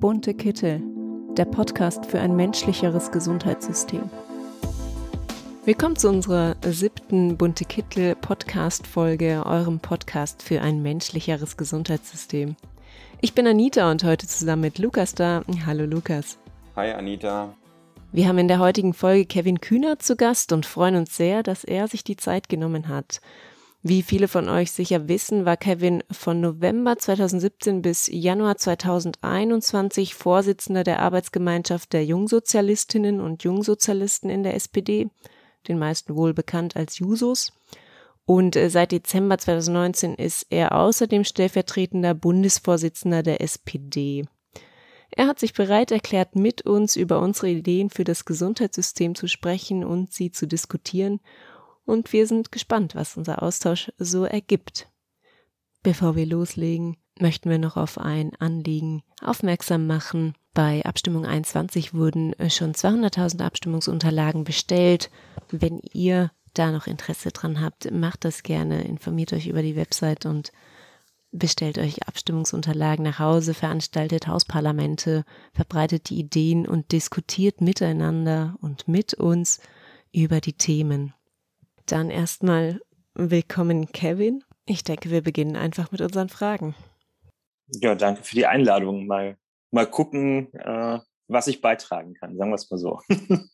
Bunte Kittel, der Podcast für ein menschlicheres Gesundheitssystem. Willkommen zu unserer siebten Bunte Kittel Podcast Folge, eurem Podcast für ein menschlicheres Gesundheitssystem. Ich bin Anita und heute zusammen mit Lukas da. Hallo Lukas. Hi Anita. Wir haben in der heutigen Folge Kevin Kühner zu Gast und freuen uns sehr, dass er sich die Zeit genommen hat. Wie viele von euch sicher wissen, war Kevin von November 2017 bis Januar 2021 Vorsitzender der Arbeitsgemeinschaft der Jungsozialistinnen und Jungsozialisten in der SPD, den meisten wohl bekannt als Jusos. Und äh, seit Dezember 2019 ist er außerdem stellvertretender Bundesvorsitzender der SPD. Er hat sich bereit erklärt, mit uns über unsere Ideen für das Gesundheitssystem zu sprechen und sie zu diskutieren und wir sind gespannt, was unser Austausch so ergibt. Bevor wir loslegen, möchten wir noch auf ein Anliegen aufmerksam machen. Bei Abstimmung 21 wurden schon 200.000 Abstimmungsunterlagen bestellt. Wenn ihr da noch Interesse dran habt, macht das gerne, informiert euch über die Website und bestellt euch Abstimmungsunterlagen nach Hause, veranstaltet Hausparlamente, verbreitet die Ideen und diskutiert miteinander und mit uns über die Themen. Dann erstmal willkommen, Kevin. Ich denke, wir beginnen einfach mit unseren Fragen. Ja, danke für die Einladung. Mal, mal gucken, äh, was ich beitragen kann. Sagen wir es mal so.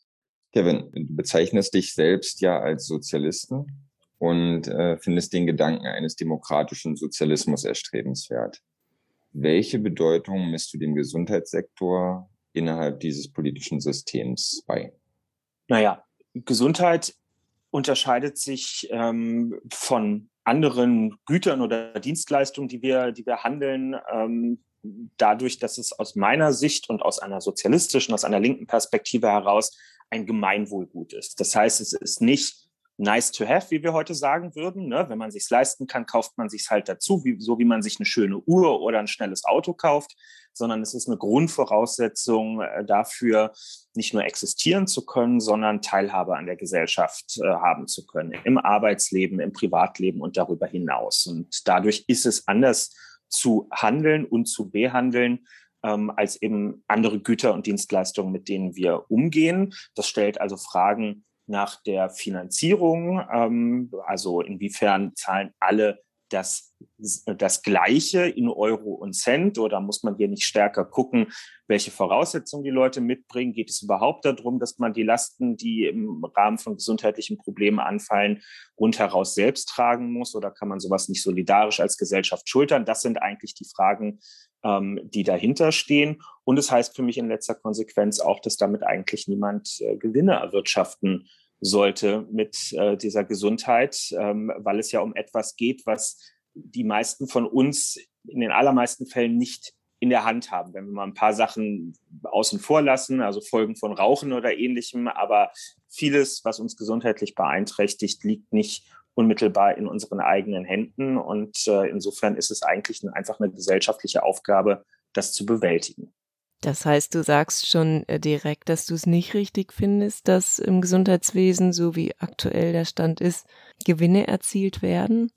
Kevin, du bezeichnest dich selbst ja als Sozialisten und äh, findest den Gedanken eines demokratischen Sozialismus erstrebenswert. Welche Bedeutung misst du dem Gesundheitssektor innerhalb dieses politischen Systems bei? Naja, Gesundheit unterscheidet sich ähm, von anderen Gütern oder Dienstleistungen, die wir, die wir handeln, ähm, dadurch, dass es aus meiner Sicht und aus einer sozialistischen, aus einer linken Perspektive heraus ein Gemeinwohlgut ist. Das heißt, es ist nicht nice to have, wie wir heute sagen würden. Ne? Wenn man sich's leisten kann, kauft man sich's halt dazu, wie, so wie man sich eine schöne Uhr oder ein schnelles Auto kauft, sondern es ist eine Grundvoraussetzung äh, dafür, nicht nur existieren zu können, sondern Teilhabe an der Gesellschaft äh, haben zu können, im Arbeitsleben, im Privatleben und darüber hinaus. Und dadurch ist es anders zu handeln und zu behandeln, ähm, als eben andere Güter und Dienstleistungen, mit denen wir umgehen. Das stellt also Fragen nach der Finanzierung, ähm, also inwiefern zahlen alle das, das Gleiche in Euro und Cent oder muss man hier nicht stärker gucken, welche Voraussetzungen die Leute mitbringen? Geht es überhaupt darum, dass man die Lasten, die im Rahmen von gesundheitlichen Problemen anfallen, rundheraus selbst tragen muss oder kann man sowas nicht solidarisch als Gesellschaft schultern? Das sind eigentlich die Fragen, ähm, die dahinter stehen. Und es das heißt für mich in letzter Konsequenz auch, dass damit eigentlich niemand äh, Gewinne erwirtschaften sollte mit äh, dieser Gesundheit, ähm, weil es ja um etwas geht, was die meisten von uns in den allermeisten Fällen nicht in der Hand haben. Wenn wir mal ein paar Sachen außen vor lassen, also Folgen von Rauchen oder ähnlichem, aber vieles, was uns gesundheitlich beeinträchtigt, liegt nicht unmittelbar in unseren eigenen Händen. Und äh, insofern ist es eigentlich einfach eine gesellschaftliche Aufgabe, das zu bewältigen. Das heißt, du sagst schon äh, direkt, dass du es nicht richtig findest, dass im Gesundheitswesen, so wie aktuell der Stand ist, Gewinne erzielt werden,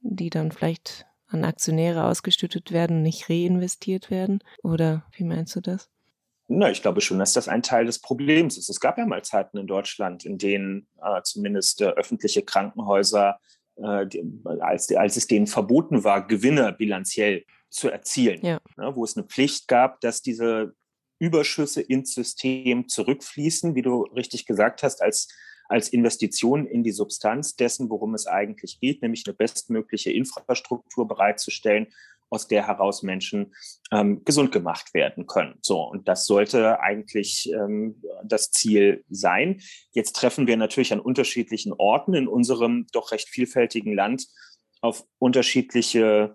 die dann vielleicht an Aktionäre ausgestüttet werden, nicht reinvestiert werden? Oder wie meinst du das? Na, ich glaube schon, dass das ein Teil des Problems ist. Es gab ja mal Zeiten in Deutschland, in denen äh, zumindest äh, öffentliche Krankenhäuser, äh, die, als, als es denen verboten war, Gewinne bilanziell zu erzielen, ja. ne, wo es eine Pflicht gab, dass diese Überschüsse ins System zurückfließen, wie du richtig gesagt hast, als, als Investition in die Substanz dessen, worum es eigentlich geht, nämlich eine bestmögliche Infrastruktur bereitzustellen, aus der heraus Menschen ähm, gesund gemacht werden können. So, und das sollte eigentlich ähm, das Ziel sein. Jetzt treffen wir natürlich an unterschiedlichen Orten in unserem doch recht vielfältigen Land auf unterschiedliche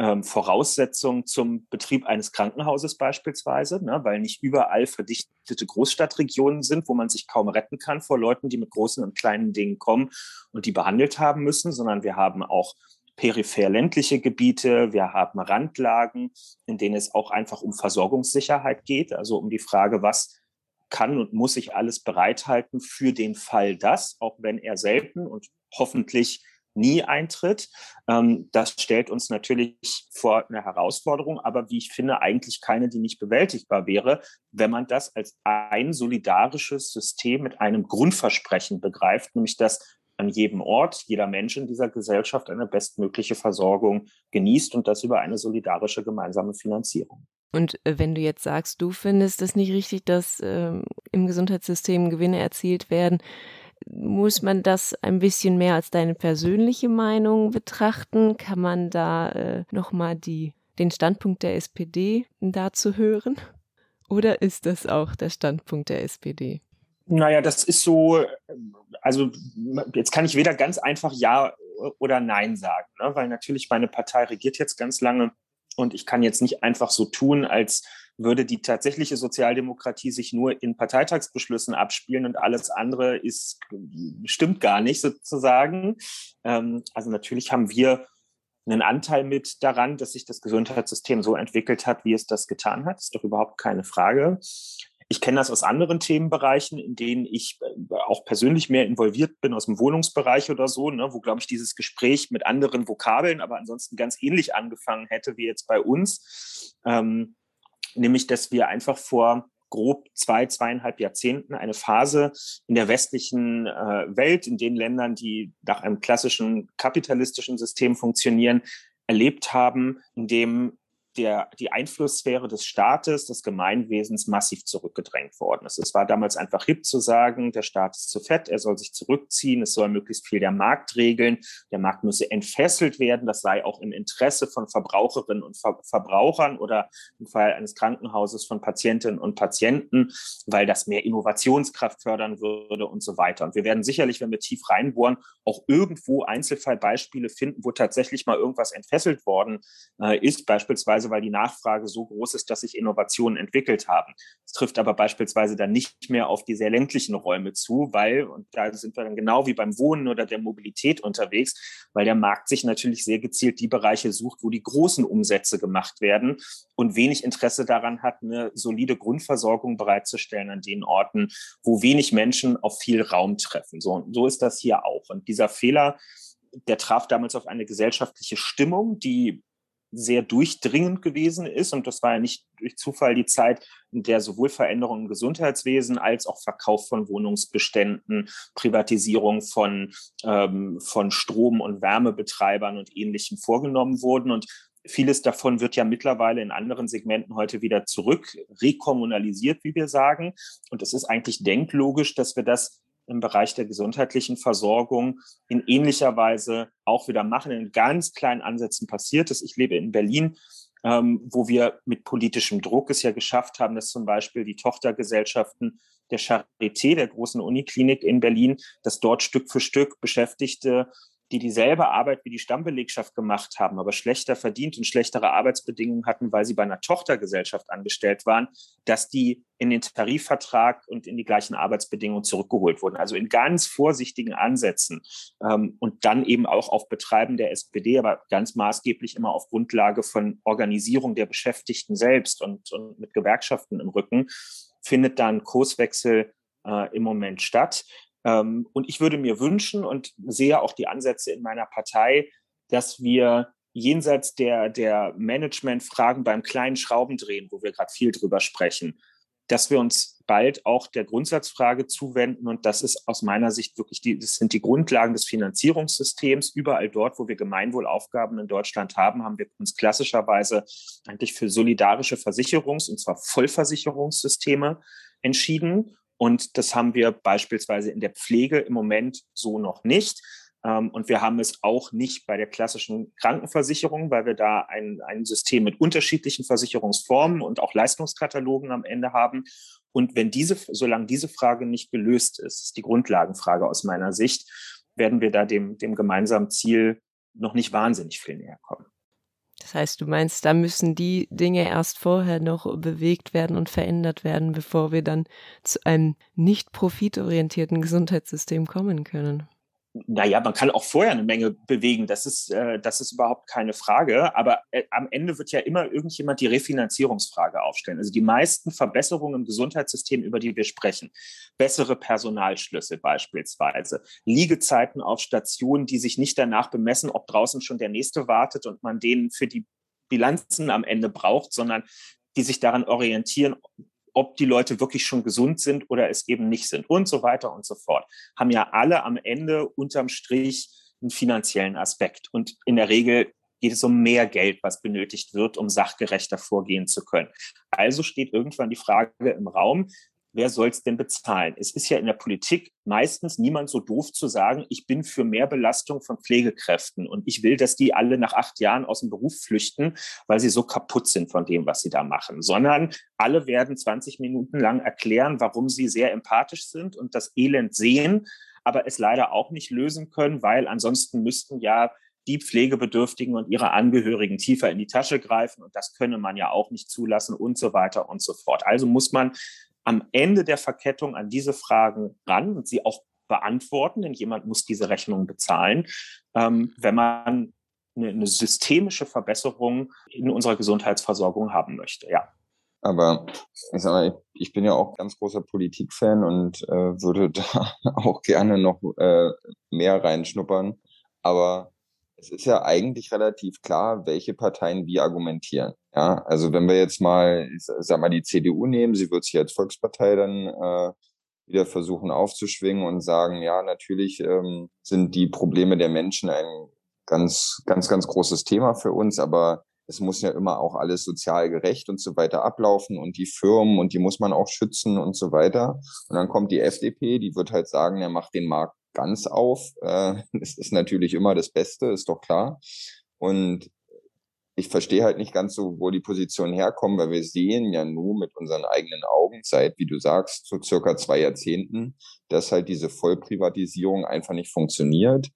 ähm, Voraussetzung zum Betrieb eines Krankenhauses beispielsweise, ne, weil nicht überall verdichtete Großstadtregionen sind, wo man sich kaum retten kann vor Leuten, die mit großen und kleinen Dingen kommen und die behandelt haben müssen, sondern wir haben auch peripher ländliche Gebiete, wir haben Randlagen, in denen es auch einfach um Versorgungssicherheit geht, also um die Frage, was kann und muss ich alles bereithalten für den Fall das, auch wenn er selten und hoffentlich nie eintritt. Ähm, das stellt uns natürlich vor eine Herausforderung, aber wie ich finde, eigentlich keine, die nicht bewältigbar wäre, wenn man das als ein solidarisches System mit einem Grundversprechen begreift, nämlich dass an jedem Ort jeder Mensch in dieser Gesellschaft eine bestmögliche Versorgung genießt und das über eine solidarische gemeinsame Finanzierung. Und äh, wenn du jetzt sagst, du findest es nicht richtig, dass ähm, im Gesundheitssystem Gewinne erzielt werden, muss man das ein bisschen mehr als deine persönliche Meinung betrachten? Kann man da äh, nochmal den Standpunkt der SPD dazu hören? Oder ist das auch der Standpunkt der SPD? Naja, das ist so, also jetzt kann ich weder ganz einfach Ja oder Nein sagen, ne? weil natürlich meine Partei regiert jetzt ganz lange und ich kann jetzt nicht einfach so tun, als würde die tatsächliche Sozialdemokratie sich nur in Parteitagsbeschlüssen abspielen und alles andere ist, stimmt gar nicht sozusagen. Ähm, also natürlich haben wir einen Anteil mit daran, dass sich das Gesundheitssystem so entwickelt hat, wie es das getan hat. Ist doch überhaupt keine Frage. Ich kenne das aus anderen Themenbereichen, in denen ich äh, auch persönlich mehr involviert bin, aus dem Wohnungsbereich oder so, ne, wo, glaube ich, dieses Gespräch mit anderen Vokabeln, aber ansonsten ganz ähnlich angefangen hätte wie jetzt bei uns. Ähm, nämlich, dass wir einfach vor grob zwei, zweieinhalb Jahrzehnten eine Phase in der westlichen äh, Welt, in den Ländern, die nach einem klassischen kapitalistischen System funktionieren, erlebt haben, in dem der, die Einflusssphäre des Staates, des Gemeinwesens massiv zurückgedrängt worden ist. Es war damals einfach hip zu sagen, der Staat ist zu fett, er soll sich zurückziehen, es soll möglichst viel der Markt regeln, der Markt müsse entfesselt werden, das sei auch im Interesse von Verbraucherinnen und Ver Verbrauchern oder im Fall eines Krankenhauses von Patientinnen und Patienten, weil das mehr Innovationskraft fördern würde und so weiter. Und wir werden sicherlich, wenn wir tief reinbohren, auch irgendwo Einzelfallbeispiele finden, wo tatsächlich mal irgendwas entfesselt worden äh, ist, beispielsweise weil die Nachfrage so groß ist, dass sich Innovationen entwickelt haben. Es trifft aber beispielsweise dann nicht mehr auf die sehr ländlichen Räume zu, weil, und da sind wir dann genau wie beim Wohnen oder der Mobilität unterwegs, weil der Markt sich natürlich sehr gezielt die Bereiche sucht, wo die großen Umsätze gemacht werden und wenig Interesse daran hat, eine solide Grundversorgung bereitzustellen an den Orten, wo wenig Menschen auf viel Raum treffen. So, so ist das hier auch. Und dieser Fehler, der traf damals auf eine gesellschaftliche Stimmung, die sehr durchdringend gewesen ist. Und das war ja nicht durch Zufall die Zeit, in der sowohl Veränderungen im Gesundheitswesen als auch Verkauf von Wohnungsbeständen, Privatisierung von, ähm, von Strom- und Wärmebetreibern und Ähnlichem vorgenommen wurden. Und vieles davon wird ja mittlerweile in anderen Segmenten heute wieder zurück rekommunalisiert, wie wir sagen. Und es ist eigentlich denklogisch, dass wir das im Bereich der gesundheitlichen Versorgung in ähnlicher Weise auch wieder machen. In ganz kleinen Ansätzen passiert es. Ich lebe in Berlin, ähm, wo wir mit politischem Druck es ja geschafft haben, dass zum Beispiel die Tochtergesellschaften der Charité, der großen Uniklinik in Berlin, dass dort Stück für Stück Beschäftigte die dieselbe Arbeit wie die Stammbelegschaft gemacht haben, aber schlechter verdient und schlechtere Arbeitsbedingungen hatten, weil sie bei einer Tochtergesellschaft angestellt waren, dass die in den Tarifvertrag und in die gleichen Arbeitsbedingungen zurückgeholt wurden. Also in ganz vorsichtigen Ansätzen ähm, und dann eben auch auf Betreiben der SPD, aber ganz maßgeblich immer auf Grundlage von Organisierung der Beschäftigten selbst und, und mit Gewerkschaften im Rücken, findet dann Kurswechsel äh, im Moment statt. Ähm, und ich würde mir wünschen und sehe auch die Ansätze in meiner Partei, dass wir jenseits der, der Managementfragen beim kleinen Schraubendrehen, wo wir gerade viel drüber sprechen, dass wir uns bald auch der Grundsatzfrage zuwenden. Und das ist aus meiner Sicht wirklich die, das sind die Grundlagen des Finanzierungssystems. Überall dort, wo wir Gemeinwohlaufgaben in Deutschland haben, haben wir uns klassischerweise eigentlich für solidarische Versicherungs- und zwar Vollversicherungssysteme entschieden. Und das haben wir beispielsweise in der Pflege im Moment so noch nicht. Ähm, und wir haben es auch nicht bei der klassischen Krankenversicherung, weil wir da ein, ein System mit unterschiedlichen Versicherungsformen und auch Leistungskatalogen am Ende haben. Und wenn diese, solange diese Frage nicht gelöst ist, ist die Grundlagenfrage aus meiner Sicht, werden wir da dem, dem gemeinsamen Ziel noch nicht wahnsinnig viel näher kommen. Das heißt, du meinst, da müssen die Dinge erst vorher noch bewegt werden und verändert werden, bevor wir dann zu einem nicht profitorientierten Gesundheitssystem kommen können. Naja, man kann auch vorher eine Menge bewegen, das ist, äh, das ist überhaupt keine Frage. Aber äh, am Ende wird ja immer irgendjemand die Refinanzierungsfrage aufstellen. Also die meisten Verbesserungen im Gesundheitssystem, über die wir sprechen, bessere Personalschlüssel beispielsweise, Liegezeiten auf Stationen, die sich nicht danach bemessen, ob draußen schon der nächste wartet und man den für die Bilanzen am Ende braucht, sondern die sich daran orientieren, ob die Leute wirklich schon gesund sind oder es eben nicht sind und so weiter und so fort, haben ja alle am Ende unterm Strich einen finanziellen Aspekt. Und in der Regel geht es um mehr Geld, was benötigt wird, um sachgerechter vorgehen zu können. Also steht irgendwann die Frage im Raum, wer soll es denn bezahlen? Es ist ja in der Politik meistens niemand so doof zu sagen, ich bin für mehr Belastung von Pflegekräften und ich will, dass die alle nach acht Jahren aus dem Beruf flüchten, weil sie so kaputt sind von dem, was sie da machen, sondern alle werden 20 Minuten lang erklären, warum sie sehr empathisch sind und das Elend sehen, aber es leider auch nicht lösen können, weil ansonsten müssten ja die Pflegebedürftigen und ihre Angehörigen tiefer in die Tasche greifen. Und das könne man ja auch nicht zulassen und so weiter und so fort. Also muss man am Ende der Verkettung an diese Fragen ran und sie auch beantworten, denn jemand muss diese Rechnung bezahlen, ähm, wenn man eine, eine, systemische Verbesserung in unserer Gesundheitsversorgung haben möchte. Ja. Aber ich, sag mal, ich bin ja auch ganz großer Politikfan und äh, würde da auch gerne noch äh, mehr reinschnuppern. Aber es ist ja eigentlich relativ klar, welche Parteien wie argumentieren. Ja, also wenn wir jetzt mal, sag mal, die CDU nehmen, sie wird sich als Volkspartei dann äh, wieder versuchen aufzuschwingen und sagen, ja, natürlich ähm, sind die Probleme der Menschen ein ganz, ganz, ganz großes Thema für uns, aber es muss ja immer auch alles sozial gerecht und so weiter ablaufen und die Firmen und die muss man auch schützen und so weiter. Und dann kommt die FDP, die wird halt sagen, er macht den Markt ganz auf. Äh, es ist natürlich immer das Beste, ist doch klar. Und ich verstehe halt nicht ganz so, wo die Positionen herkommen, weil wir sehen ja nur mit unseren eigenen Augen seit, wie du sagst, so circa zwei Jahrzehnten, dass halt diese Vollprivatisierung einfach nicht funktioniert,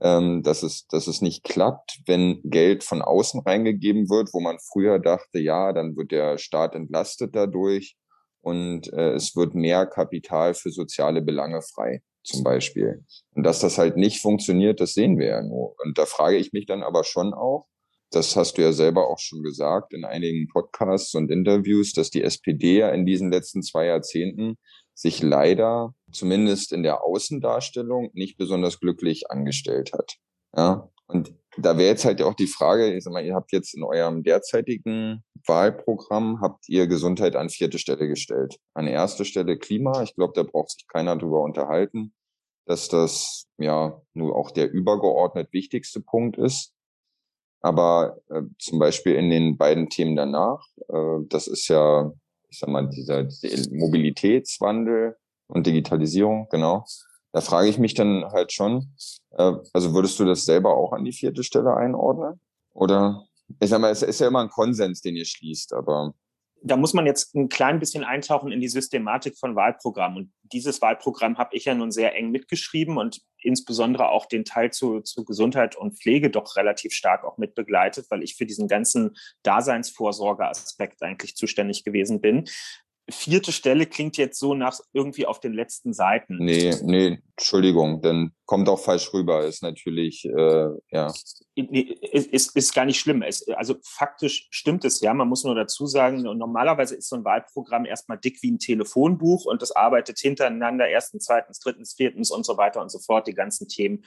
ähm, dass es, dass es nicht klappt, wenn Geld von außen reingegeben wird, wo man früher dachte, ja, dann wird der Staat entlastet dadurch und äh, es wird mehr Kapital für soziale Belange frei zum Beispiel. Und dass das halt nicht funktioniert, das sehen wir ja nur. Und da frage ich mich dann aber schon auch, das hast du ja selber auch schon gesagt in einigen Podcasts und Interviews, dass die SPD ja in diesen letzten zwei Jahrzehnten sich leider zumindest in der Außendarstellung nicht besonders glücklich angestellt hat. Ja, und da wäre jetzt halt auch die Frage, ich sag mal, ihr habt jetzt in eurem derzeitigen Wahlprogramm, habt ihr Gesundheit an vierte Stelle gestellt. An erste Stelle Klima. Ich glaube, da braucht sich keiner drüber unterhalten, dass das ja nur auch der übergeordnet wichtigste Punkt ist. Aber äh, zum Beispiel in den beiden Themen danach, äh, das ist ja, ich sag mal, dieser, dieser Mobilitätswandel und Digitalisierung, genau. Da frage ich mich dann halt schon, äh, also würdest du das selber auch an die vierte Stelle einordnen? Oder ich sag mal, es ist ja immer ein Konsens, den ihr schließt, aber da muss man jetzt ein klein bisschen eintauchen in die Systematik von Wahlprogrammen. Und dieses Wahlprogramm habe ich ja nun sehr eng mitgeschrieben und insbesondere auch den Teil zu, zu Gesundheit und Pflege doch relativ stark auch mitbegleitet, weil ich für diesen ganzen Daseinsvorsorgeaspekt eigentlich zuständig gewesen bin vierte Stelle klingt jetzt so nach irgendwie auf den letzten Seiten. Nee, nee, Entschuldigung, dann kommt auch falsch rüber, ist natürlich, äh, ja. Nee, ist, ist, gar nicht schlimm. Es, also faktisch stimmt es ja. Man muss nur dazu sagen, normalerweise ist so ein Wahlprogramm erstmal dick wie ein Telefonbuch und das arbeitet hintereinander erstens, zweitens, drittens, viertens und so weiter und so fort, die ganzen Themen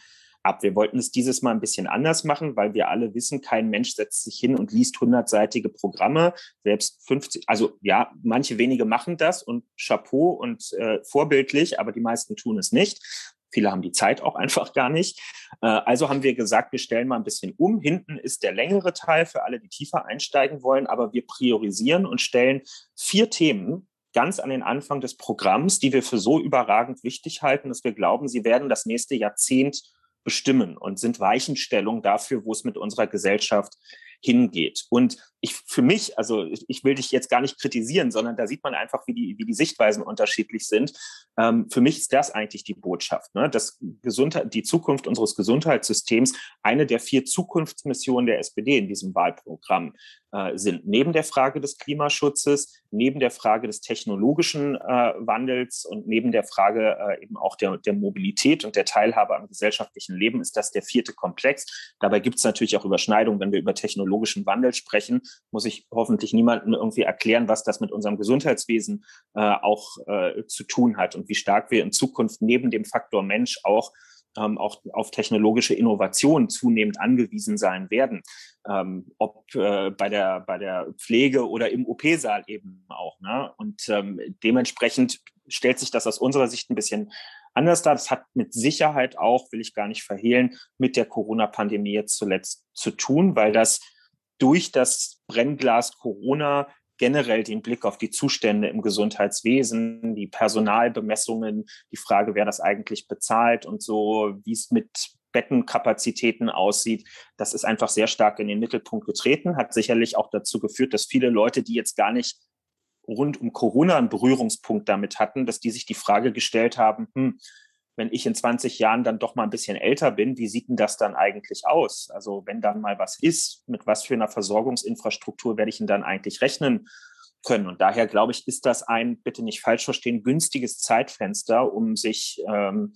ab. Wir wollten es dieses Mal ein bisschen anders machen, weil wir alle wissen, kein Mensch setzt sich hin und liest hundertseitige Programme, selbst 50, also ja, manche wenige machen das und Chapeau und äh, vorbildlich, aber die meisten tun es nicht. Viele haben die Zeit auch einfach gar nicht. Äh, also haben wir gesagt, wir stellen mal ein bisschen um. Hinten ist der längere Teil für alle, die tiefer einsteigen wollen, aber wir priorisieren und stellen vier Themen ganz an den Anfang des Programms, die wir für so überragend wichtig halten, dass wir glauben, sie werden das nächste Jahrzehnt bestimmen und sind Weichenstellung dafür, wo es mit unserer Gesellschaft hingeht. Und ich für mich, also ich will dich jetzt gar nicht kritisieren, sondern da sieht man einfach, wie die, wie die Sichtweisen unterschiedlich sind. Ähm, für mich ist das eigentlich die Botschaft, ne? dass Gesundheit, die Zukunft unseres Gesundheitssystems eine der vier Zukunftsmissionen der SPD in diesem Wahlprogramm äh, sind. Neben der Frage des Klimaschutzes, neben der Frage des technologischen äh, Wandels und neben der Frage äh, eben auch der, der Mobilität und der Teilhabe am gesellschaftlichen Leben ist das der vierte Komplex. Dabei gibt es natürlich auch Überschneidungen, wenn wir über technologischen Wandel sprechen muss ich hoffentlich niemandem irgendwie erklären, was das mit unserem Gesundheitswesen äh, auch äh, zu tun hat und wie stark wir in Zukunft neben dem Faktor Mensch auch ähm, auch auf technologische Innovationen zunehmend angewiesen sein werden, ähm, ob äh, bei der bei der Pflege oder im OP-Saal eben auch. Ne? Und ähm, dementsprechend stellt sich das aus unserer Sicht ein bisschen anders dar. Das hat mit Sicherheit auch, will ich gar nicht verhehlen, mit der Corona-Pandemie jetzt zuletzt zu tun, weil das durch das Brennglas Corona generell den Blick auf die Zustände im Gesundheitswesen, die Personalbemessungen, die Frage, wer das eigentlich bezahlt und so, wie es mit Bettenkapazitäten aussieht, das ist einfach sehr stark in den Mittelpunkt getreten, hat sicherlich auch dazu geführt, dass viele Leute, die jetzt gar nicht rund um Corona einen Berührungspunkt damit hatten, dass die sich die Frage gestellt haben, hm, wenn ich in 20 Jahren dann doch mal ein bisschen älter bin, wie sieht denn das dann eigentlich aus? Also wenn dann mal was ist, mit was für einer Versorgungsinfrastruktur werde ich denn dann eigentlich rechnen können? Und daher glaube ich, ist das ein, bitte nicht falsch verstehen, günstiges Zeitfenster, um sich ähm,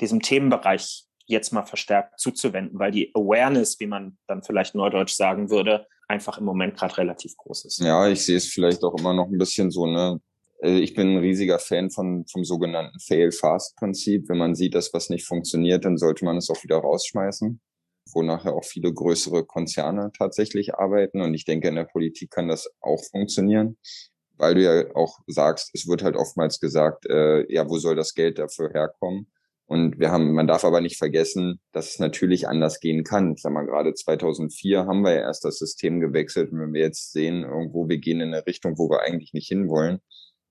diesem Themenbereich jetzt mal verstärkt zuzuwenden, weil die Awareness, wie man dann vielleicht neudeutsch sagen würde, einfach im Moment gerade relativ groß ist. Ja, ich sehe es vielleicht auch immer noch ein bisschen so, ne? Äh, ich bin ein riesiger Fan von, vom sogenannten Fail-Fast-Prinzip. Wenn man sieht, dass was nicht funktioniert, dann sollte man es auch wieder rausschmeißen, wo nachher auch viele größere Konzerne tatsächlich arbeiten. Und ich denke, in der Politik kann das auch funktionieren, weil du ja auch sagst, es wird halt oftmals gesagt, äh, ja, wo soll das Geld dafür herkommen? Und wir haben, man darf aber nicht vergessen, dass es natürlich anders gehen kann. Ich sag mal, gerade 2004 haben wir ja erst das System gewechselt. Und wenn wir jetzt sehen, irgendwo, wir gehen in eine Richtung, wo wir eigentlich nicht hinwollen,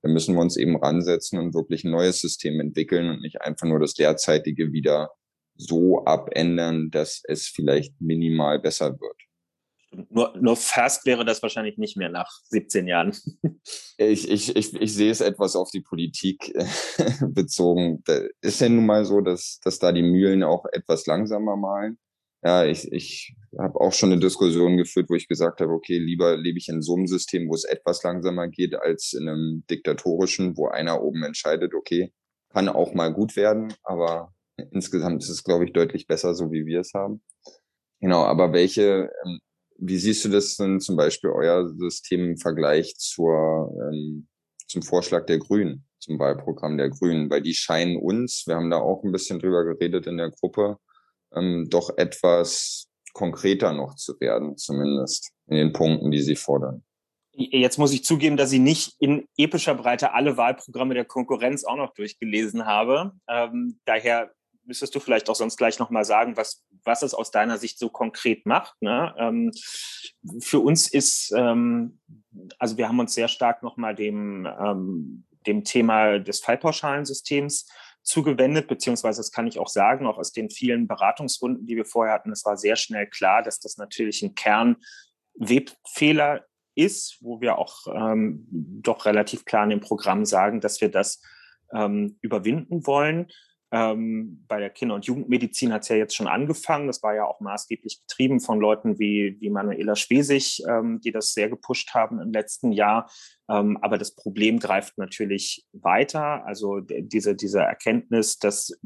dann müssen wir uns eben ransetzen und wirklich ein neues System entwickeln und nicht einfach nur das derzeitige wieder so abändern, dass es vielleicht minimal besser wird. Nur, nur fast wäre das wahrscheinlich nicht mehr nach 17 Jahren. Ich, ich, ich, ich sehe es etwas auf die Politik bezogen. Da ist ja nun mal so, dass, dass da die Mühlen auch etwas langsamer malen ja, ich, ich habe auch schon eine Diskussion geführt, wo ich gesagt habe, okay, lieber lebe ich in so einem System, wo es etwas langsamer geht, als in einem diktatorischen, wo einer oben entscheidet, okay, kann auch mal gut werden, aber insgesamt ist es, glaube ich, deutlich besser, so wie wir es haben. Genau, aber welche, ähm, wie siehst du das denn zum Beispiel euer System im Vergleich zur, ähm, zum Vorschlag der Grünen, zum Wahlprogramm der Grünen? Weil die scheinen uns, wir haben da auch ein bisschen drüber geredet in der Gruppe, ähm, doch etwas konkreter noch zu werden, zumindest in den Punkten, die Sie fordern. Jetzt muss ich zugeben, dass ich nicht in epischer Breite alle Wahlprogramme der Konkurrenz auch noch durchgelesen habe. Ähm, daher müsstest du vielleicht auch sonst gleich nochmal sagen, was, was es aus deiner Sicht so konkret macht. Ne? Ähm, für uns ist, ähm, also wir haben uns sehr stark nochmal dem, ähm, dem Thema des Fallpauschalensystems zugewendet, beziehungsweise das kann ich auch sagen, auch aus den vielen Beratungsrunden, die wir vorher hatten, es war sehr schnell klar, dass das natürlich ein Kernwebfehler ist, wo wir auch ähm, doch relativ klar in dem Programm sagen, dass wir das ähm, überwinden wollen. Ähm, bei der Kinder- und Jugendmedizin hat es ja jetzt schon angefangen. Das war ja auch maßgeblich getrieben von Leuten wie, wie Manuela Schwesig, ähm, die das sehr gepusht haben im letzten Jahr. Ähm, aber das Problem greift natürlich weiter. Also diese, diese Erkenntnis, dass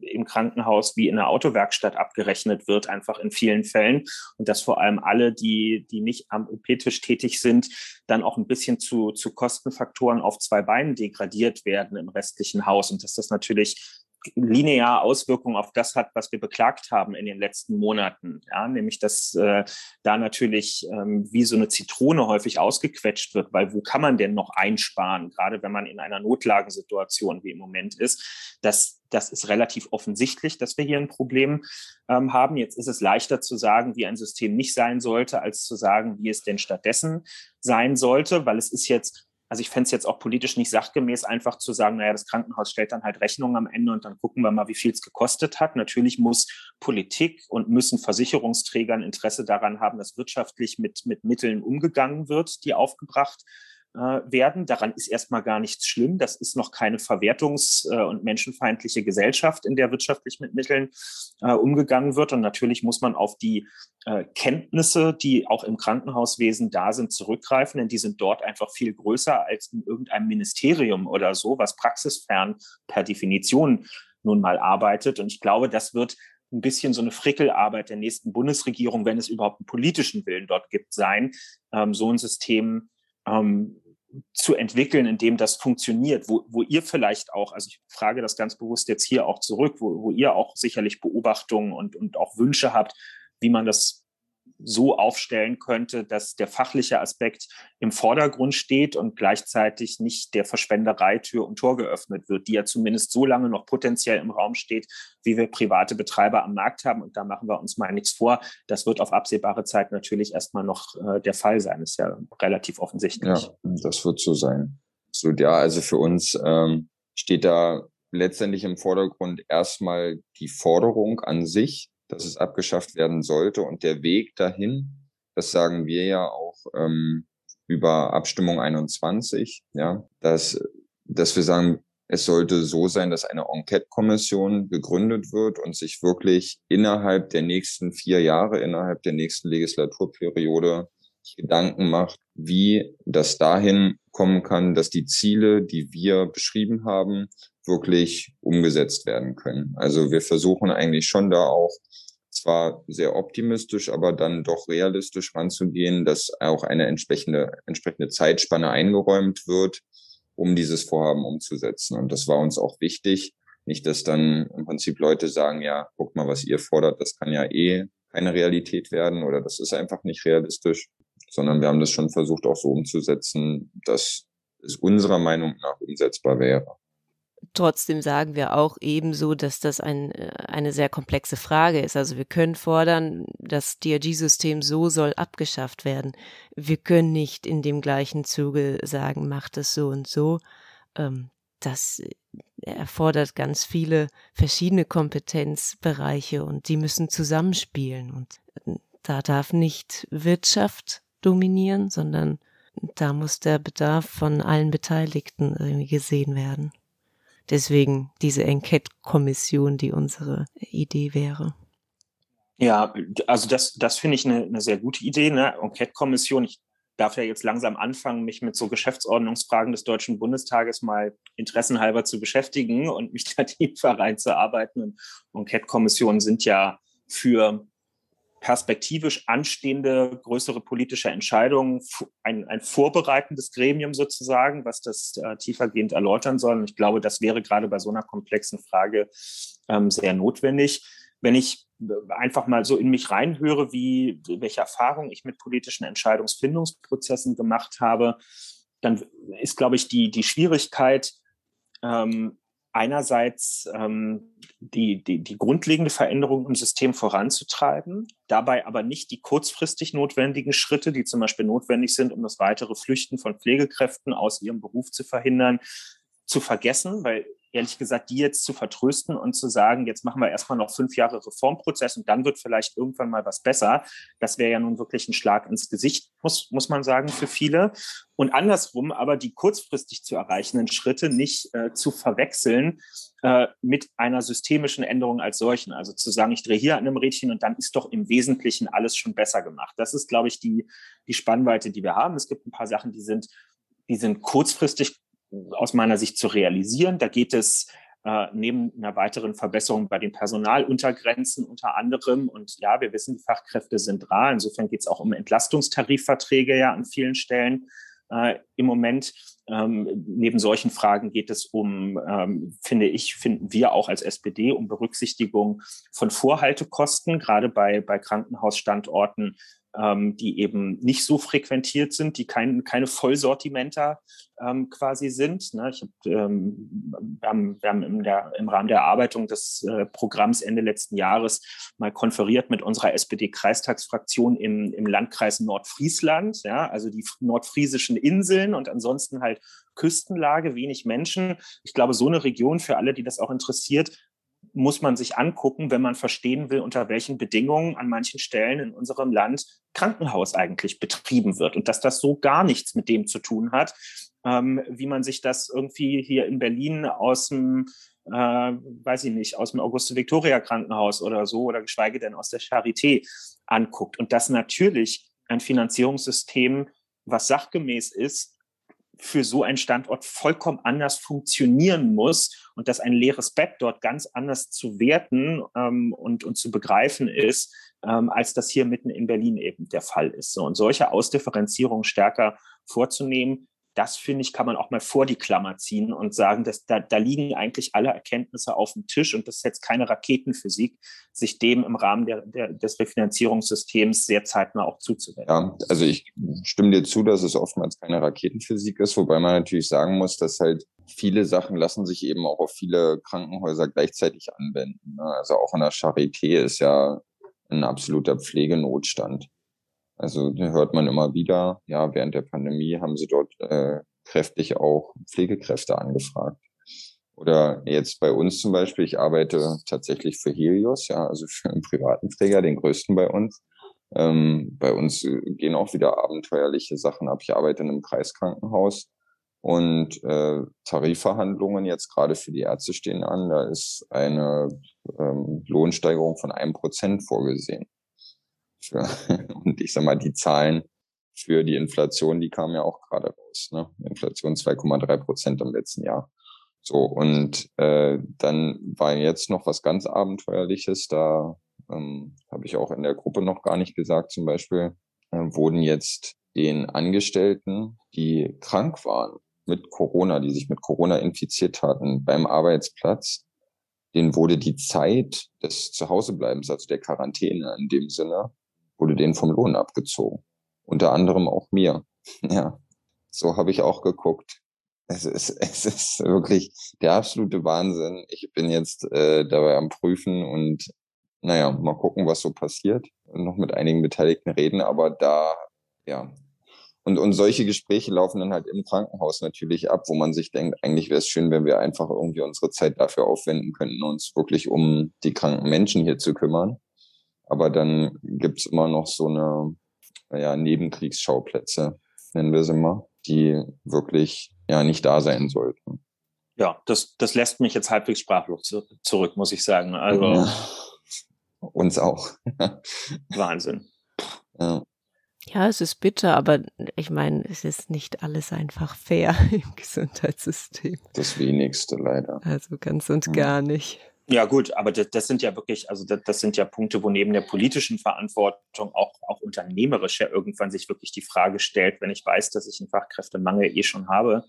im Krankenhaus wie in der Autowerkstatt abgerechnet wird, einfach in vielen Fällen. Und dass vor allem alle, die, die nicht am OP-Tisch tätig sind, dann auch ein bisschen zu, zu Kostenfaktoren auf zwei Beinen degradiert werden im restlichen Haus. Und dass das natürlich linear Auswirkungen auf das hat, was wir beklagt haben in den letzten Monaten. Ja, nämlich, dass äh, da natürlich ähm, wie so eine Zitrone häufig ausgequetscht wird, weil wo kann man denn noch einsparen, gerade wenn man in einer Notlagensituation wie im Moment ist. Das, das ist relativ offensichtlich, dass wir hier ein Problem ähm, haben. Jetzt ist es leichter zu sagen, wie ein System nicht sein sollte, als zu sagen, wie es denn stattdessen sein sollte, weil es ist jetzt also ich fände es jetzt auch politisch nicht sachgemäß, einfach zu sagen, naja, das Krankenhaus stellt dann halt Rechnungen am Ende und dann gucken wir mal, wie viel es gekostet hat. Natürlich muss Politik und müssen Versicherungsträger ein Interesse daran haben, dass wirtschaftlich mit, mit Mitteln umgegangen wird, die aufgebracht äh, werden. Daran ist erstmal gar nichts schlimm. Das ist noch keine verwertungs- äh, und menschenfeindliche Gesellschaft, in der wirtschaftlich mit Mitteln äh, umgegangen wird. Und natürlich muss man auf die äh, Kenntnisse, die auch im Krankenhauswesen da sind, zurückgreifen, denn die sind dort einfach viel größer als in irgendeinem Ministerium oder so, was praxisfern per Definition nun mal arbeitet. Und ich glaube, das wird ein bisschen so eine Frickelarbeit der nächsten Bundesregierung, wenn es überhaupt einen politischen Willen dort gibt, sein, ähm, so ein System ähm, zu entwickeln, in dem das funktioniert, wo, wo ihr vielleicht auch, also ich frage das ganz bewusst jetzt hier auch zurück, wo, wo ihr auch sicherlich Beobachtungen und, und auch Wünsche habt, wie man das so aufstellen könnte, dass der fachliche Aspekt im Vordergrund steht und gleichzeitig nicht der Verschwenderei Tür und Tor geöffnet wird, die ja zumindest so lange noch potenziell im Raum steht, wie wir private Betreiber am Markt haben. Und da machen wir uns mal nichts vor. Das wird auf absehbare Zeit natürlich erstmal noch äh, der Fall sein. Ist ja relativ offensichtlich. Ja, das wird so sein. So, ja, also für uns ähm, steht da letztendlich im Vordergrund erstmal die Forderung an sich, dass es abgeschafft werden sollte. Und der Weg dahin, das sagen wir ja auch ähm, über Abstimmung 21, ja, dass, dass wir sagen, es sollte so sein, dass eine Enquete-Kommission gegründet wird und sich wirklich innerhalb der nächsten vier Jahre, innerhalb der nächsten Legislaturperiode Gedanken macht, wie das dahin kommen kann, dass die Ziele, die wir beschrieben haben, wirklich umgesetzt werden können. Also wir versuchen eigentlich schon da auch zwar sehr optimistisch, aber dann doch realistisch ranzugehen, dass auch eine entsprechende, entsprechende Zeitspanne eingeräumt wird, um dieses Vorhaben umzusetzen. Und das war uns auch wichtig. Nicht, dass dann im Prinzip Leute sagen, ja, guck mal, was ihr fordert, das kann ja eh keine Realität werden oder das ist einfach nicht realistisch, sondern wir haben das schon versucht auch so umzusetzen, dass es unserer Meinung nach umsetzbar wäre. Trotzdem sagen wir auch ebenso, dass das ein, äh, eine sehr komplexe Frage ist. Also wir können fordern, das DRG-System so soll abgeschafft werden. Wir können nicht in dem gleichen Zuge sagen, macht es so und so. Ähm, das erfordert ganz viele verschiedene Kompetenzbereiche und die müssen zusammenspielen. Und äh, da darf nicht Wirtschaft dominieren, sondern da muss der Bedarf von allen Beteiligten irgendwie gesehen werden. Deswegen diese Enquete-Kommission, die unsere Idee wäre. Ja, also das, das finde ich eine, eine sehr gute Idee. Ne? Enquete-Kommission, ich darf ja jetzt langsam anfangen, mich mit so Geschäftsordnungsfragen des Deutschen Bundestages mal interessenhalber zu beschäftigen und mich da tiefer reinzuarbeiten. Enquete-Kommissionen sind ja für perspektivisch anstehende größere politische Entscheidungen ein, ein vorbereitendes Gremium sozusagen, was das äh, tiefergehend erläutern soll. Und ich glaube, das wäre gerade bei so einer komplexen Frage ähm, sehr notwendig. Wenn ich äh, einfach mal so in mich reinhöre, wie, welche Erfahrungen ich mit politischen Entscheidungsfindungsprozessen gemacht habe, dann ist, glaube ich, die, die Schwierigkeit, ähm, einerseits ähm, die, die, die grundlegende Veränderung im System voranzutreiben, dabei aber nicht die kurzfristig notwendigen Schritte, die zum Beispiel notwendig sind, um das weitere Flüchten von Pflegekräften aus ihrem Beruf zu verhindern, zu vergessen, weil ehrlich gesagt, die jetzt zu vertrösten und zu sagen, jetzt machen wir erstmal noch fünf Jahre Reformprozess und dann wird vielleicht irgendwann mal was besser, das wäre ja nun wirklich ein Schlag ins Gesicht, muss, muss man sagen, für viele. Und andersrum aber die kurzfristig zu erreichenden Schritte nicht äh, zu verwechseln äh, mit einer systemischen Änderung als solchen. Also zu sagen, ich drehe hier an einem Rädchen und dann ist doch im Wesentlichen alles schon besser gemacht. Das ist, glaube ich, die, die Spannweite, die wir haben. Es gibt ein paar Sachen, die sind, die sind kurzfristig aus meiner Sicht zu realisieren. Da geht es äh, neben einer weiteren Verbesserung bei den Personaluntergrenzen unter anderem. Und ja, wir wissen, die Fachkräfte sind rar. Insofern geht es auch um Entlastungstarifverträge ja an vielen Stellen äh, im Moment. Ähm, neben solchen Fragen geht es um, ähm, finde ich, finden wir auch als SPD, um Berücksichtigung von Vorhaltekosten, gerade bei, bei Krankenhausstandorten ähm, die eben nicht so frequentiert sind, die kein, keine Vollsortimenter ähm, quasi sind. Ne? Ich hab, ähm, wir haben, wir haben im, der, im Rahmen der Erarbeitung des äh, Programms Ende letzten Jahres mal konferiert mit unserer SPD-Kreistagsfraktion im, im Landkreis Nordfriesland, ja, also die nordfriesischen Inseln und ansonsten halt Küstenlage, wenig Menschen. Ich glaube, so eine Region für alle, die das auch interessiert, muss man sich angucken, wenn man verstehen will, unter welchen Bedingungen an manchen Stellen in unserem Land Krankenhaus eigentlich betrieben wird und dass das so gar nichts mit dem zu tun hat, ähm, wie man sich das irgendwie hier in Berlin aus dem, äh, weiß ich nicht, aus dem Auguste-Victoria-Krankenhaus oder so oder geschweige denn aus der Charité anguckt. Und dass natürlich ein Finanzierungssystem, was sachgemäß ist, für so einen Standort vollkommen anders funktionieren muss und dass ein leeres Bett dort ganz anders zu werten ähm, und, und zu begreifen ist, ähm, als das hier mitten in Berlin eben der Fall ist. So, und solche Ausdifferenzierungen stärker vorzunehmen, das finde ich, kann man auch mal vor die Klammer ziehen und sagen, dass da, da liegen eigentlich alle Erkenntnisse auf dem Tisch und das ist jetzt keine Raketenphysik, sich dem im Rahmen der, der, des Refinanzierungssystems sehr zeitnah auch zuzuwenden. Ja, also ich stimme dir zu, dass es oftmals keine Raketenphysik ist, wobei man natürlich sagen muss, dass halt viele Sachen lassen sich eben auch auf viele Krankenhäuser gleichzeitig anwenden. Ne? Also auch in der Charité ist ja ein absoluter Pflegenotstand. Also hört man immer wieder, ja, während der Pandemie haben sie dort äh, kräftig auch Pflegekräfte angefragt. Oder jetzt bei uns zum Beispiel, ich arbeite tatsächlich für Helios, ja, also für einen privaten Träger, den größten bei uns. Ähm, bei uns gehen auch wieder abenteuerliche Sachen ab. Ich arbeite in einem Kreiskrankenhaus und äh, Tarifverhandlungen jetzt gerade für die Ärzte stehen an. Da ist eine ähm, Lohnsteigerung von einem Prozent vorgesehen. Für, und ich sag mal, die Zahlen für die Inflation, die kamen ja auch gerade raus. Ne? Inflation 2,3 Prozent im letzten Jahr. So, und äh, dann war jetzt noch was ganz Abenteuerliches. Da ähm, habe ich auch in der Gruppe noch gar nicht gesagt, zum Beispiel, äh, wurden jetzt den Angestellten, die krank waren mit Corona, die sich mit Corona infiziert hatten, beim Arbeitsplatz, denen wurde die Zeit des Zuhausebleibens, also der Quarantäne in dem Sinne, wurde denen vom Lohn abgezogen. Unter anderem auch mir. Ja, so habe ich auch geguckt. Es ist, es ist wirklich der absolute Wahnsinn. Ich bin jetzt äh, dabei am Prüfen und naja, mal gucken, was so passiert. Noch mit einigen Beteiligten reden, aber da, ja. Und, und solche Gespräche laufen dann halt im Krankenhaus natürlich ab, wo man sich denkt, eigentlich wäre es schön, wenn wir einfach irgendwie unsere Zeit dafür aufwenden könnten, uns wirklich um die kranken Menschen hier zu kümmern. Aber dann gibt's immer noch so eine ja, Nebenkriegsschauplätze, nennen wir sie mal, die wirklich ja nicht da sein sollten. Ja, das, das lässt mich jetzt halbwegs sprachlos zu, zurück, muss ich sagen. Also ja. uns auch. Wahnsinn. Ja. Ja, es ist bitter, aber ich meine, es ist nicht alles einfach fair im Gesundheitssystem. Das wenigste leider. Also ganz und gar nicht. Ja, gut, aber das, das sind ja wirklich, also das, das, sind ja Punkte, wo neben der politischen Verantwortung auch, auch unternehmerisch ja irgendwann sich wirklich die Frage stellt, wenn ich weiß, dass ich einen Fachkräftemangel eh schon habe.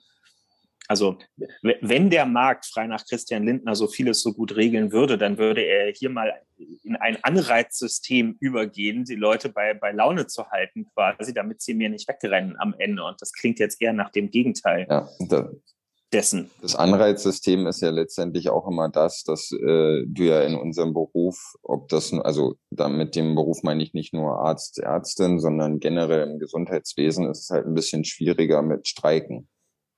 Also, wenn der Markt frei nach Christian Lindner so vieles so gut regeln würde, dann würde er hier mal in ein Anreizsystem übergehen, die Leute bei, bei Laune zu halten, quasi, damit sie mir nicht wegrennen am Ende. Und das klingt jetzt eher nach dem Gegenteil. Ja, da, dessen. Das Anreizsystem ist ja letztendlich auch immer das, dass äh, du ja in unserem Beruf, ob das, also da mit dem Beruf meine ich nicht nur Arzt, Ärztin, sondern generell im Gesundheitswesen ist es halt ein bisschen schwieriger mit Streiken.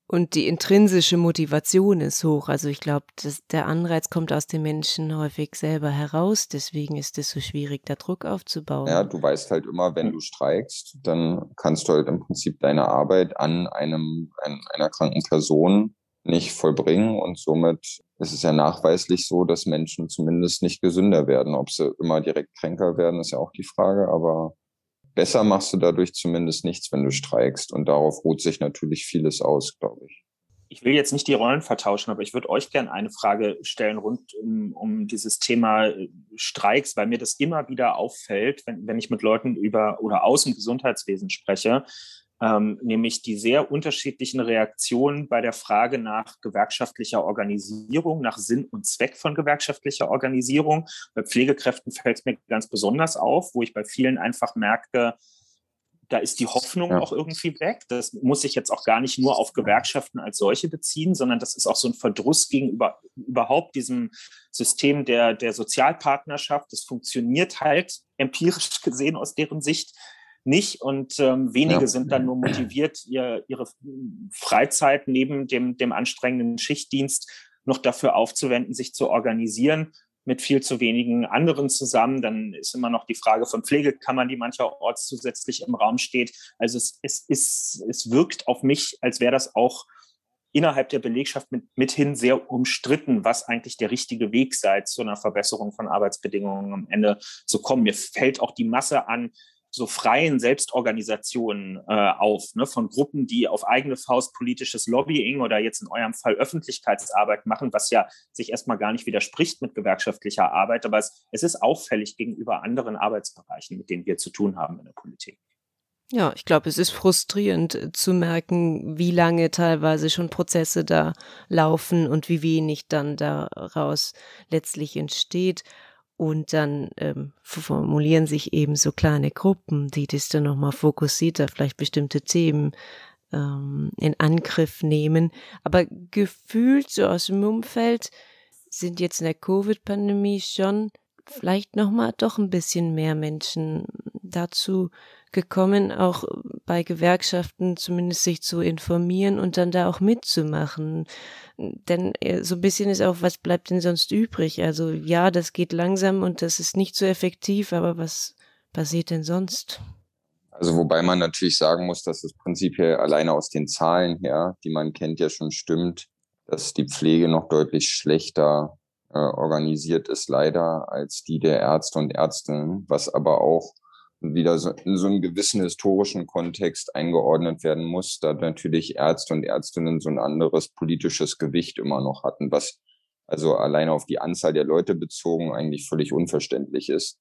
Und die intrinsische Motivation ist hoch. Also ich glaube, der Anreiz kommt aus den Menschen häufig selber heraus. Deswegen ist es so schwierig, da Druck aufzubauen. Ja, du weißt halt immer, wenn du streikst, dann kannst du halt im Prinzip deine Arbeit an einem, an einer kranken Person nicht vollbringen. Und somit ist es ja nachweislich so, dass Menschen zumindest nicht gesünder werden. Ob sie immer direkt kränker werden, ist ja auch die Frage. Aber besser machst du dadurch zumindest nichts, wenn du streikst. Und darauf ruht sich natürlich vieles aus, glaube ich. Ich will jetzt nicht die Rollen vertauschen, aber ich würde euch gerne eine Frage stellen rund um, um dieses Thema äh, Streiks, weil mir das immer wieder auffällt, wenn, wenn ich mit Leuten über oder aus dem Gesundheitswesen spreche, ähm, nämlich die sehr unterschiedlichen Reaktionen bei der Frage nach gewerkschaftlicher Organisierung, nach Sinn und Zweck von gewerkschaftlicher Organisierung. Bei Pflegekräften fällt es mir ganz besonders auf, wo ich bei vielen einfach merke, da ist die Hoffnung ja. auch irgendwie weg. Das muss sich jetzt auch gar nicht nur auf Gewerkschaften als solche beziehen, sondern das ist auch so ein Verdruss gegenüber überhaupt diesem System der, der Sozialpartnerschaft. Das funktioniert halt empirisch gesehen aus deren Sicht nicht und ähm, wenige ja. sind dann nur motiviert, ihr, ihre Freizeit neben dem, dem anstrengenden Schichtdienst noch dafür aufzuwenden, sich zu organisieren mit viel zu wenigen anderen zusammen. Dann ist immer noch die Frage von Pflegekammern, die mancherorts zusätzlich im Raum steht. Also es, es, es, es wirkt auf mich, als wäre das auch innerhalb der Belegschaft mit, mithin sehr umstritten, was eigentlich der richtige Weg sei, zu einer Verbesserung von Arbeitsbedingungen am Ende zu kommen. Mir fällt auch die Masse an so freien Selbstorganisationen äh, auf, ne, von Gruppen, die auf eigene Faust politisches Lobbying oder jetzt in eurem Fall Öffentlichkeitsarbeit machen, was ja sich erstmal gar nicht widerspricht mit gewerkschaftlicher Arbeit, aber es, es ist auffällig gegenüber anderen Arbeitsbereichen, mit denen wir zu tun haben in der Politik. Ja, ich glaube, es ist frustrierend zu merken, wie lange teilweise schon Prozesse da laufen und wie wenig dann daraus letztlich entsteht. Und dann ähm, formulieren sich eben so kleine Gruppen, die das dann nochmal fokussierter, vielleicht bestimmte Themen ähm, in Angriff nehmen. Aber gefühlt so aus dem Umfeld sind jetzt in der Covid-Pandemie schon vielleicht nochmal doch ein bisschen mehr Menschen dazu gekommen, auch bei Gewerkschaften zumindest sich zu informieren und dann da auch mitzumachen. Denn äh, so ein bisschen ist auch, was bleibt denn sonst übrig? Also ja, das geht langsam und das ist nicht so effektiv, aber was passiert denn sonst? Also wobei man natürlich sagen muss, dass das prinzipiell alleine aus den Zahlen her, die man kennt, ja schon stimmt, dass die Pflege noch deutlich schlechter äh, organisiert ist, leider, als die der Ärzte und Ärztinnen, was aber auch wieder so in so einen gewissen historischen Kontext eingeordnet werden muss, da natürlich Ärzte und Ärztinnen so ein anderes politisches Gewicht immer noch hatten, was also alleine auf die Anzahl der Leute bezogen eigentlich völlig unverständlich ist.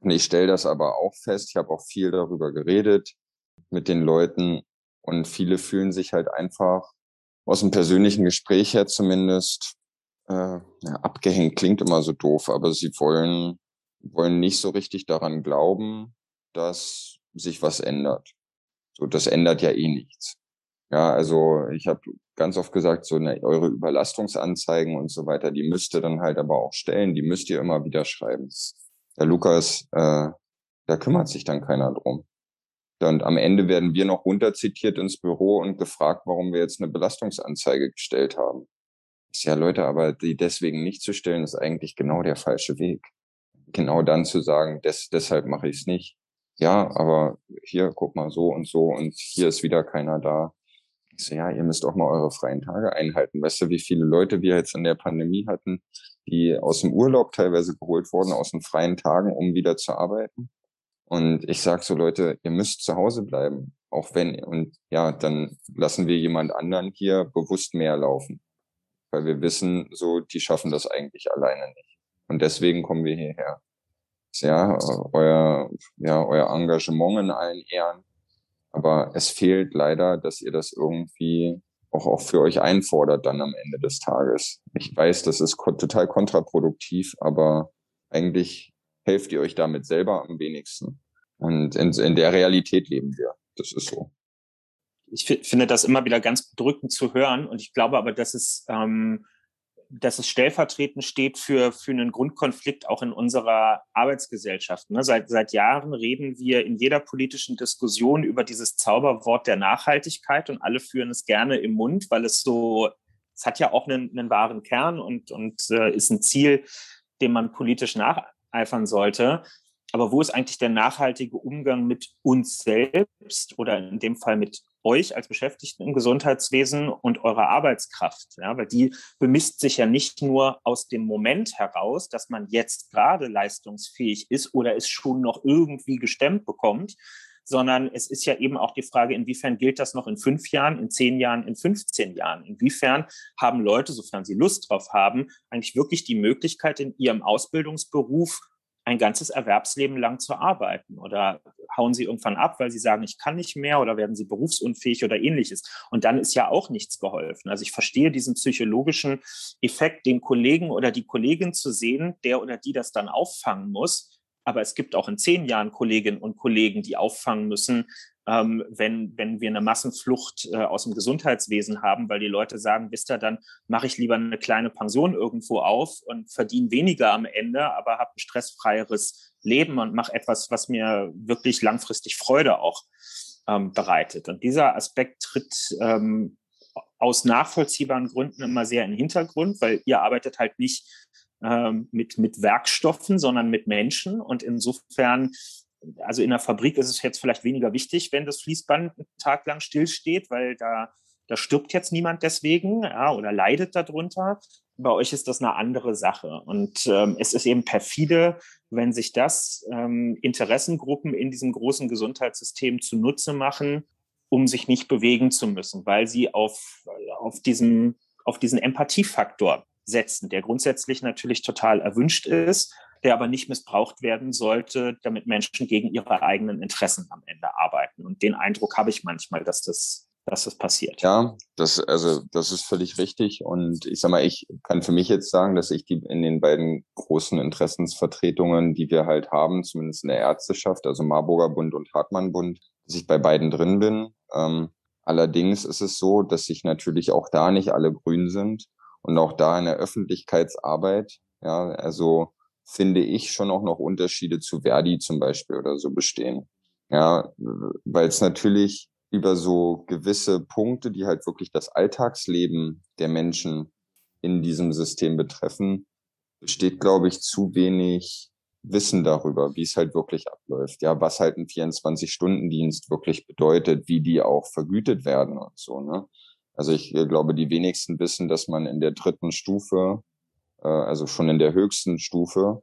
Und ich stelle das aber auch fest, ich habe auch viel darüber geredet mit den Leuten und viele fühlen sich halt einfach aus dem persönlichen Gespräch her zumindest äh, ja, abgehängt, klingt immer so doof, aber sie wollen, wollen nicht so richtig daran glauben, dass sich was ändert. So, das ändert ja eh nichts. Ja, also ich habe ganz oft gesagt, so eine, eure Überlastungsanzeigen und so weiter, die müsst ihr dann halt aber auch stellen, die müsst ihr immer wieder schreiben. Der Lukas, äh, da kümmert sich dann keiner drum. Und am Ende werden wir noch runterzitiert ins Büro und gefragt, warum wir jetzt eine Belastungsanzeige gestellt haben. Ist ja, Leute, aber die deswegen nicht zu stellen, ist eigentlich genau der falsche Weg. Genau dann zu sagen, des, deshalb mache ich es nicht ja, aber hier, guck mal, so und so und hier ist wieder keiner da. Ich so, ja, ihr müsst auch mal eure freien Tage einhalten. Weißt du, wie viele Leute wir jetzt in der Pandemie hatten, die aus dem Urlaub teilweise geholt wurden, aus den freien Tagen, um wieder zu arbeiten? Und ich sag so, Leute, ihr müsst zu Hause bleiben. Auch wenn, und ja, dann lassen wir jemand anderen hier bewusst mehr laufen. Weil wir wissen, so, die schaffen das eigentlich alleine nicht. Und deswegen kommen wir hierher ja, euer, ja, euer Engagement in allen Ehren. Aber es fehlt leider, dass ihr das irgendwie auch, auch für euch einfordert dann am Ende des Tages. Ich weiß, das ist total kontraproduktiv, aber eigentlich helft ihr euch damit selber am wenigsten. Und in, in der Realität leben wir. Das ist so. Ich finde das immer wieder ganz bedrückend zu hören. Und ich glaube aber, dass es ähm, dass es stellvertretend steht für, für einen Grundkonflikt auch in unserer Arbeitsgesellschaft. Ne? Seit, seit Jahren reden wir in jeder politischen Diskussion über dieses Zauberwort der Nachhaltigkeit und alle führen es gerne im Mund, weil es so, es hat ja auch einen, einen wahren Kern und, und äh, ist ein Ziel, dem man politisch nacheifern sollte. Aber wo ist eigentlich der nachhaltige Umgang mit uns selbst oder in dem Fall mit euch als Beschäftigten im Gesundheitswesen und eurer Arbeitskraft. Ja, weil die bemisst sich ja nicht nur aus dem Moment heraus, dass man jetzt gerade leistungsfähig ist oder es schon noch irgendwie gestemmt bekommt, sondern es ist ja eben auch die Frage, inwiefern gilt das noch in fünf Jahren, in zehn Jahren, in 15 Jahren? Inwiefern haben Leute, sofern sie Lust drauf haben, eigentlich wirklich die Möglichkeit, in ihrem Ausbildungsberuf ein ganzes Erwerbsleben lang zu arbeiten oder hauen sie irgendwann ab, weil sie sagen, ich kann nicht mehr oder werden sie berufsunfähig oder ähnliches. Und dann ist ja auch nichts geholfen. Also ich verstehe diesen psychologischen Effekt, den Kollegen oder die Kollegin zu sehen, der oder die das dann auffangen muss. Aber es gibt auch in zehn Jahren Kolleginnen und Kollegen, die auffangen müssen, ähm, wenn, wenn wir eine Massenflucht äh, aus dem Gesundheitswesen haben, weil die Leute sagen, wisst ihr, dann mache ich lieber eine kleine Pension irgendwo auf und verdiene weniger am Ende, aber habe ein stressfreieres Leben und mache etwas, was mir wirklich langfristig Freude auch ähm, bereitet. Und dieser Aspekt tritt ähm, aus nachvollziehbaren Gründen immer sehr in den Hintergrund, weil ihr arbeitet halt nicht ähm, mit, mit Werkstoffen, sondern mit Menschen. Und insofern also in der Fabrik ist es jetzt vielleicht weniger wichtig, wenn das Fließband einen Tag lang stillsteht, weil da, da stirbt jetzt niemand deswegen ja, oder leidet darunter. Bei euch ist das eine andere Sache. Und ähm, es ist eben perfide, wenn sich das ähm, Interessengruppen in diesem großen Gesundheitssystem zunutze machen, um sich nicht bewegen zu müssen, weil sie auf, auf, diesem, auf diesen Empathiefaktor setzen, der grundsätzlich natürlich total erwünscht ist, der aber nicht missbraucht werden sollte, damit Menschen gegen ihre eigenen Interessen am Ende arbeiten. Und den Eindruck habe ich manchmal, dass das dass das passiert. Ja, das, also, das ist völlig richtig. Und ich sag mal, ich kann für mich jetzt sagen, dass ich die in den beiden großen Interessensvertretungen, die wir halt haben, zumindest in der Ärzteschaft, also Marburger Bund und Hartmann Bund, dass ich bei beiden drin bin. Ähm, allerdings ist es so, dass sich natürlich auch da nicht alle grün sind und auch da in der Öffentlichkeitsarbeit, ja, also finde ich, schon auch noch Unterschiede zu Verdi zum Beispiel oder so bestehen. Ja, weil es natürlich über so gewisse Punkte, die halt wirklich das Alltagsleben der Menschen in diesem System betreffen, besteht, glaube ich, zu wenig Wissen darüber, wie es halt wirklich abläuft. Ja, was halt ein 24-Stunden-Dienst wirklich bedeutet, wie die auch vergütet werden und so, ne? Also ich äh, glaube, die wenigsten wissen, dass man in der dritten Stufe äh, also schon in der höchsten Stufe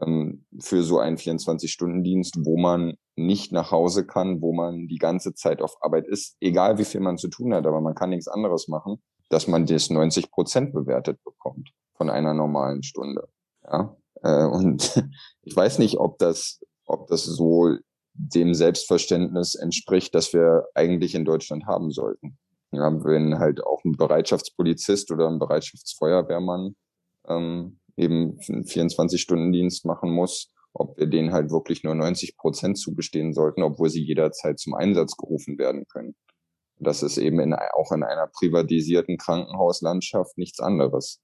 ähm, für so einen 24-Stunden-Dienst, wo man nicht nach Hause kann, wo man die ganze Zeit auf Arbeit ist, egal wie viel man zu tun hat, aber man kann nichts anderes machen, dass man das 90 Prozent bewertet bekommt von einer normalen Stunde. Ja, äh, und ich weiß nicht, ob das, ob das so dem Selbstverständnis entspricht, das wir eigentlich in Deutschland haben sollten. Ja, wenn halt auch ein Bereitschaftspolizist oder ein Bereitschaftsfeuerwehrmann ähm, eben einen 24-Stunden-Dienst machen muss, ob wir denen halt wirklich nur 90 Prozent zugestehen sollten, obwohl sie jederzeit zum Einsatz gerufen werden können. Das ist eben in, auch in einer privatisierten Krankenhauslandschaft nichts anderes.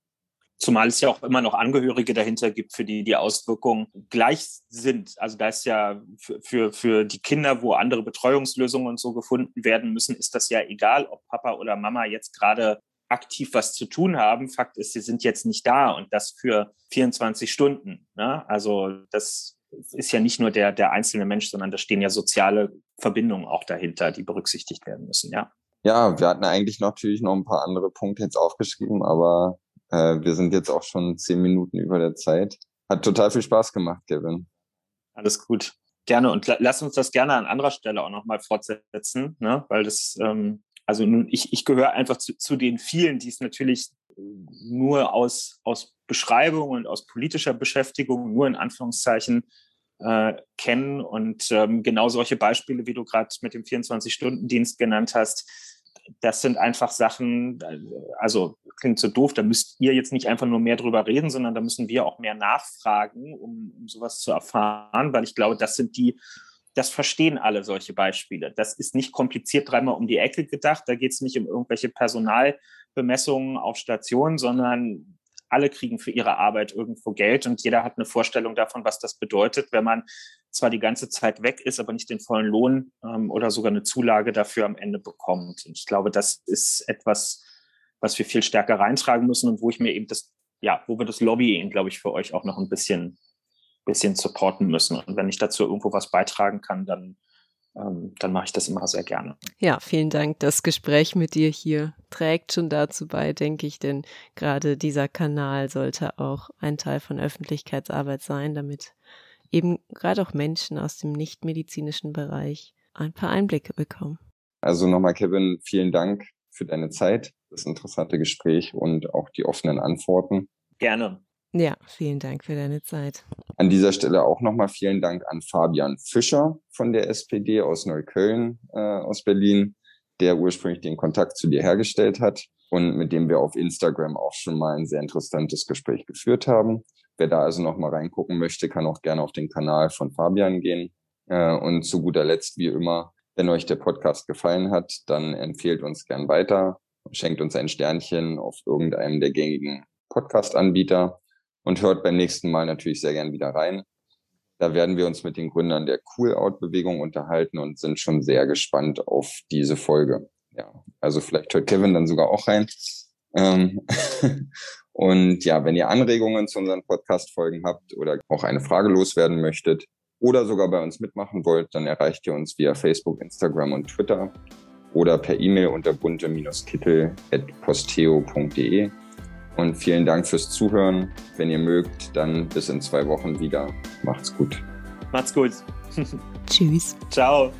Zumal es ja auch immer noch Angehörige dahinter gibt, für die die Auswirkungen gleich sind. Also da ist ja für, für die Kinder, wo andere Betreuungslösungen und so gefunden werden müssen, ist das ja egal, ob Papa oder Mama jetzt gerade aktiv was zu tun haben. Fakt ist, sie sind jetzt nicht da und das für 24 Stunden. Ne? Also das ist ja nicht nur der, der einzelne Mensch, sondern da stehen ja soziale Verbindungen auch dahinter, die berücksichtigt werden müssen, ja. Ja, wir hatten eigentlich natürlich noch ein paar andere Punkte jetzt aufgeschrieben, aber äh, wir sind jetzt auch schon zehn Minuten über der Zeit. Hat total viel Spaß gemacht, Kevin. Alles gut. Gerne und lass uns das gerne an anderer Stelle auch nochmal fortsetzen, ne? weil das ähm, also ich, ich gehöre einfach zu, zu den vielen, die es natürlich nur aus, aus Beschreibung und aus politischer Beschäftigung, nur in Anführungszeichen, äh, kennen. Und ähm, genau solche Beispiele, wie du gerade mit dem 24-Stunden-Dienst genannt hast, das sind einfach Sachen, also klingt so doof, da müsst ihr jetzt nicht einfach nur mehr drüber reden, sondern da müssen wir auch mehr nachfragen, um, um sowas zu erfahren, weil ich glaube, das sind die das verstehen alle solche Beispiele. Das ist nicht kompliziert dreimal um die Ecke gedacht. Da geht es nicht um irgendwelche Personalbemessungen auf Stationen, sondern alle kriegen für ihre Arbeit irgendwo Geld und jeder hat eine Vorstellung davon, was das bedeutet, wenn man zwar die ganze Zeit weg ist, aber nicht den vollen Lohn ähm, oder sogar eine Zulage dafür am Ende bekommt. Und ich glaube, das ist etwas, was wir viel stärker reintragen müssen und wo ich mir eben das, ja, wo wir das Lobbying, glaube ich, für euch auch noch ein bisschen bisschen supporten müssen. Und wenn ich dazu irgendwo was beitragen kann, dann, ähm, dann mache ich das immer sehr gerne. Ja, vielen Dank. Das Gespräch mit dir hier trägt schon dazu bei, denke ich, denn gerade dieser Kanal sollte auch ein Teil von Öffentlichkeitsarbeit sein, damit eben gerade auch Menschen aus dem nichtmedizinischen Bereich ein paar Einblicke bekommen. Also nochmal, Kevin, vielen Dank für deine Zeit, das interessante Gespräch und auch die offenen Antworten. Gerne. Ja, vielen Dank für deine Zeit. An dieser Stelle auch nochmal vielen Dank an Fabian Fischer von der SPD aus Neukölln, äh, aus Berlin, der ursprünglich den Kontakt zu dir hergestellt hat und mit dem wir auf Instagram auch schon mal ein sehr interessantes Gespräch geführt haben. Wer da also nochmal reingucken möchte, kann auch gerne auf den Kanal von Fabian gehen. Äh, und zu guter Letzt, wie immer, wenn euch der Podcast gefallen hat, dann empfehlt uns gern weiter, schenkt uns ein Sternchen auf irgendeinem der gängigen Podcast-Anbieter und hört beim nächsten Mal natürlich sehr gern wieder rein. Da werden wir uns mit den Gründern der Cool-Out-Bewegung unterhalten und sind schon sehr gespannt auf diese Folge. Ja, also vielleicht hört Kevin dann sogar auch rein. Ähm und ja, wenn ihr Anregungen zu unseren Podcast-Folgen habt oder auch eine Frage loswerden möchtet oder sogar bei uns mitmachen wollt, dann erreicht ihr uns via Facebook, Instagram und Twitter oder per E-Mail unter bunte-kittel.posteo.de. Und vielen Dank fürs Zuhören. Wenn ihr mögt, dann bis in zwei Wochen wieder. Macht's gut. Macht's gut. Tschüss. Ciao.